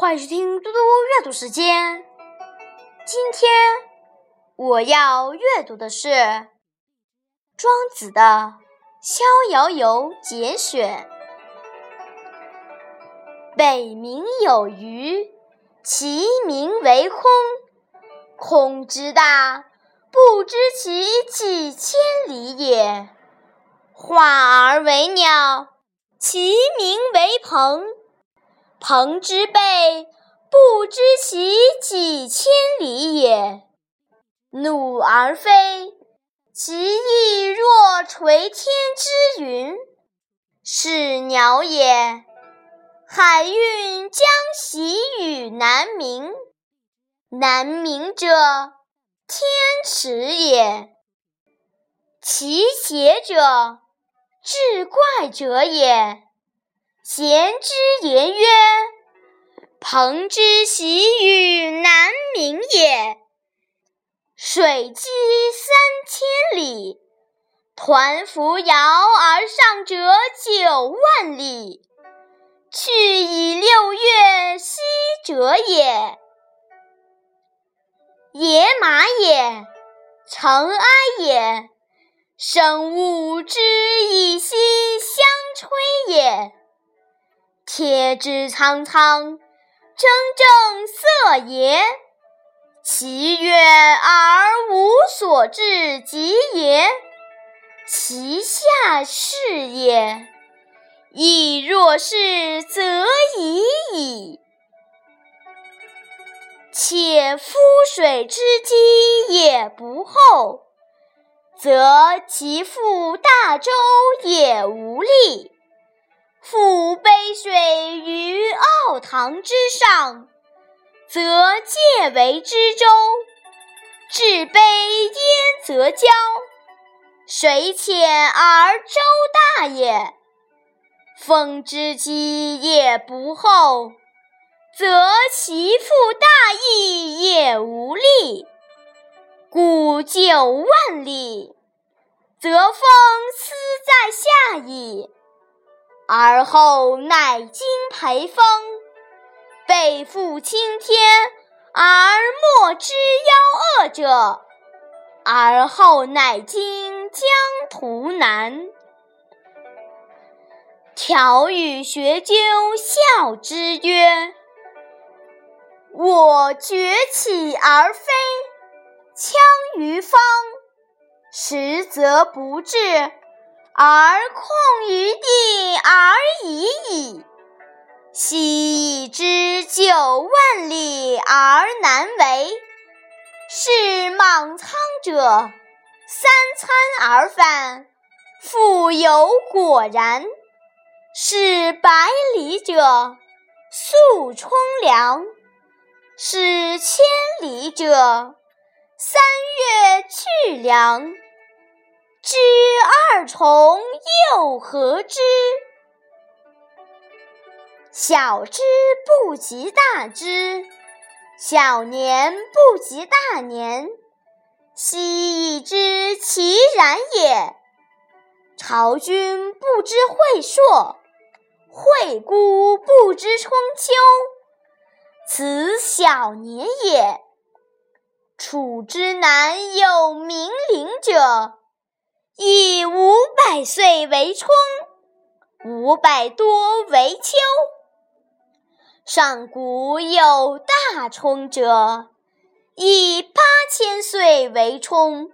欢迎收听嘟嘟阅读时间。今天我要阅读的是《庄子》的《逍遥游》节选。北冥有鱼，其名为空。空之大，不知其几千里也。化而为鸟，其名为鹏。鹏之背，不知其几千里也；怒而飞，其翼若垂天之云，是鸟也。海运将徙于南冥，南冥者，天池也。其邪者，志怪者也。贤之言曰：“鹏之徙于南冥也，水击三千里，抟扶摇而上者九万里，去以六月息者也。野马也，尘埃也，生物之以息相吹也。”天之苍苍，蒸蒸色也；其远而无所至极也，其下是也。亦若是，则已矣。且夫水之积也不厚，则其覆大舟也无力。覆杯水于奥堂之上，则介为之舟；置杯焉则交。水浅而舟大也。风之积也不厚，则其覆大翼也无力。故九万里，则风斯在下矣。而后乃今培风，背负青天而莫之夭夭者，而后乃今江图南。条与学究笑之曰：“我崛起而飞，枪于方，实则不至。”而控于地而已矣。昔已知九万里而难为，是莽苍者三餐而返，复有果然；是百里者速冲凉，是千里者三月去粮。知二重又何之？小之不及大之，小年不及大年。昔已知其然也。朝君不知晦朔，惠姑不知春秋。此小年也。楚之南有冥陵者。以五百岁为春，五百多为秋。上古有大春者，以八千岁为春，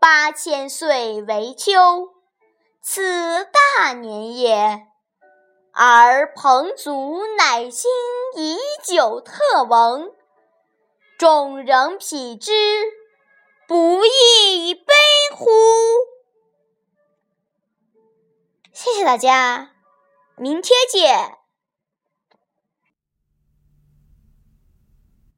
八千岁为秋。此大年也。而彭祖乃今以久特闻，众人匹之，不亦悲乎！谢谢大家，明天见。